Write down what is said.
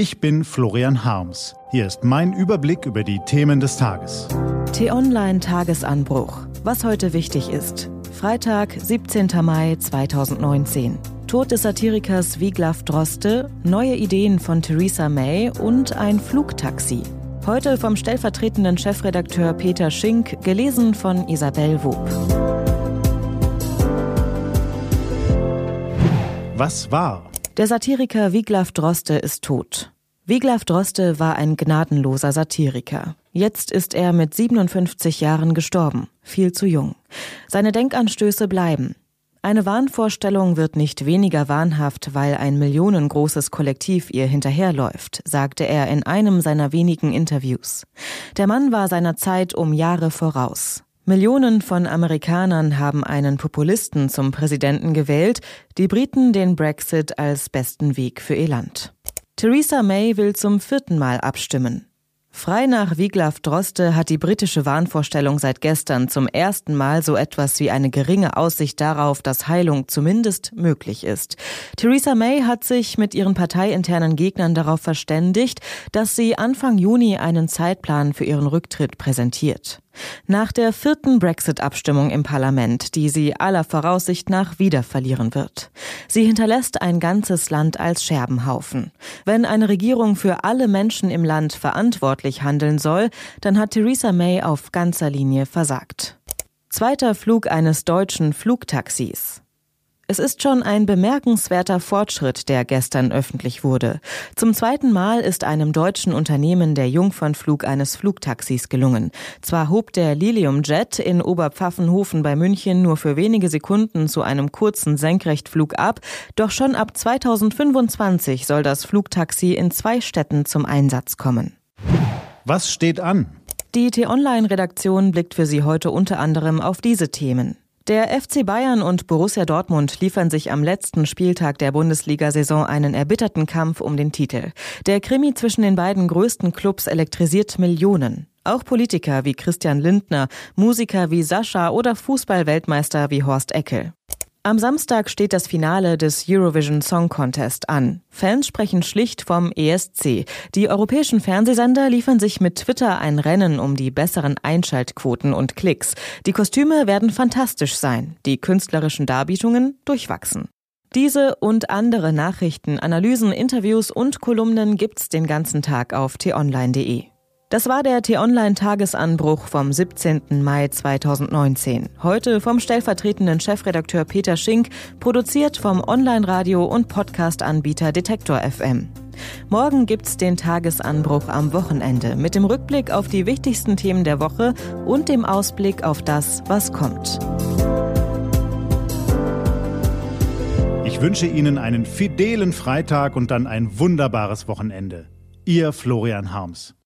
Ich bin Florian Harms. Hier ist mein Überblick über die Themen des Tages. T-Online Tagesanbruch. Was heute wichtig ist. Freitag, 17. Mai 2019. Tod des Satirikers Wiglaf Droste, neue Ideen von Theresa May und ein Flugtaxi. Heute vom stellvertretenden Chefredakteur Peter Schink, gelesen von Isabel Wob. Was war? Der Satiriker Wiglaf Droste ist tot. Wiglaf Droste war ein gnadenloser Satiriker. Jetzt ist er mit 57 Jahren gestorben, viel zu jung. Seine Denkanstöße bleiben. Eine Wahnvorstellung wird nicht weniger wahnhaft, weil ein millionengroßes Kollektiv ihr hinterherläuft, sagte er in einem seiner wenigen Interviews. Der Mann war seiner Zeit um Jahre voraus. Millionen von Amerikanern haben einen Populisten zum Präsidenten gewählt, die Briten den Brexit als besten Weg für ihr Land. Theresa May will zum vierten Mal abstimmen. Frei nach Wiglaf Droste hat die britische Wahnvorstellung seit gestern zum ersten Mal so etwas wie eine geringe Aussicht darauf, dass Heilung zumindest möglich ist. Theresa May hat sich mit ihren parteiinternen Gegnern darauf verständigt, dass sie Anfang Juni einen Zeitplan für ihren Rücktritt präsentiert. Nach der vierten Brexit-Abstimmung im Parlament, die sie aller Voraussicht nach wieder verlieren wird. Sie hinterlässt ein ganzes Land als Scherbenhaufen. Wenn eine Regierung für alle Menschen im Land verantwortlich handeln soll, dann hat Theresa May auf ganzer Linie versagt. Zweiter Flug eines deutschen Flugtaxis. Es ist schon ein bemerkenswerter Fortschritt, der gestern öffentlich wurde. Zum zweiten Mal ist einem deutschen Unternehmen der Jungfernflug eines Flugtaxis gelungen. Zwar hob der Lilium Jet in Oberpfaffenhofen bei München nur für wenige Sekunden zu einem kurzen Senkrechtflug ab, doch schon ab 2025 soll das Flugtaxi in zwei Städten zum Einsatz kommen. Was steht an? Die T-Online-Redaktion blickt für Sie heute unter anderem auf diese Themen. Der FC Bayern und Borussia Dortmund liefern sich am letzten Spieltag der Bundesliga-Saison einen erbitterten Kampf um den Titel. Der Krimi zwischen den beiden größten Clubs elektrisiert Millionen. Auch Politiker wie Christian Lindner, Musiker wie Sascha oder Fußballweltmeister wie Horst Eckel. Am Samstag steht das Finale des Eurovision Song Contest an. Fans sprechen schlicht vom ESC. Die europäischen Fernsehsender liefern sich mit Twitter ein Rennen um die besseren Einschaltquoten und Klicks. Die Kostüme werden fantastisch sein, die künstlerischen Darbietungen durchwachsen. Diese und andere Nachrichten, Analysen, Interviews und Kolumnen gibt's den ganzen Tag auf t-online.de. Das war der T-Online-Tagesanbruch vom 17. Mai 2019. Heute vom stellvertretenden Chefredakteur Peter Schink, produziert vom Online-Radio- und Podcast-Anbieter Detektor FM. Morgen gibt's den Tagesanbruch am Wochenende mit dem Rückblick auf die wichtigsten Themen der Woche und dem Ausblick auf das, was kommt. Ich wünsche Ihnen einen fidelen Freitag und dann ein wunderbares Wochenende. Ihr Florian Harms.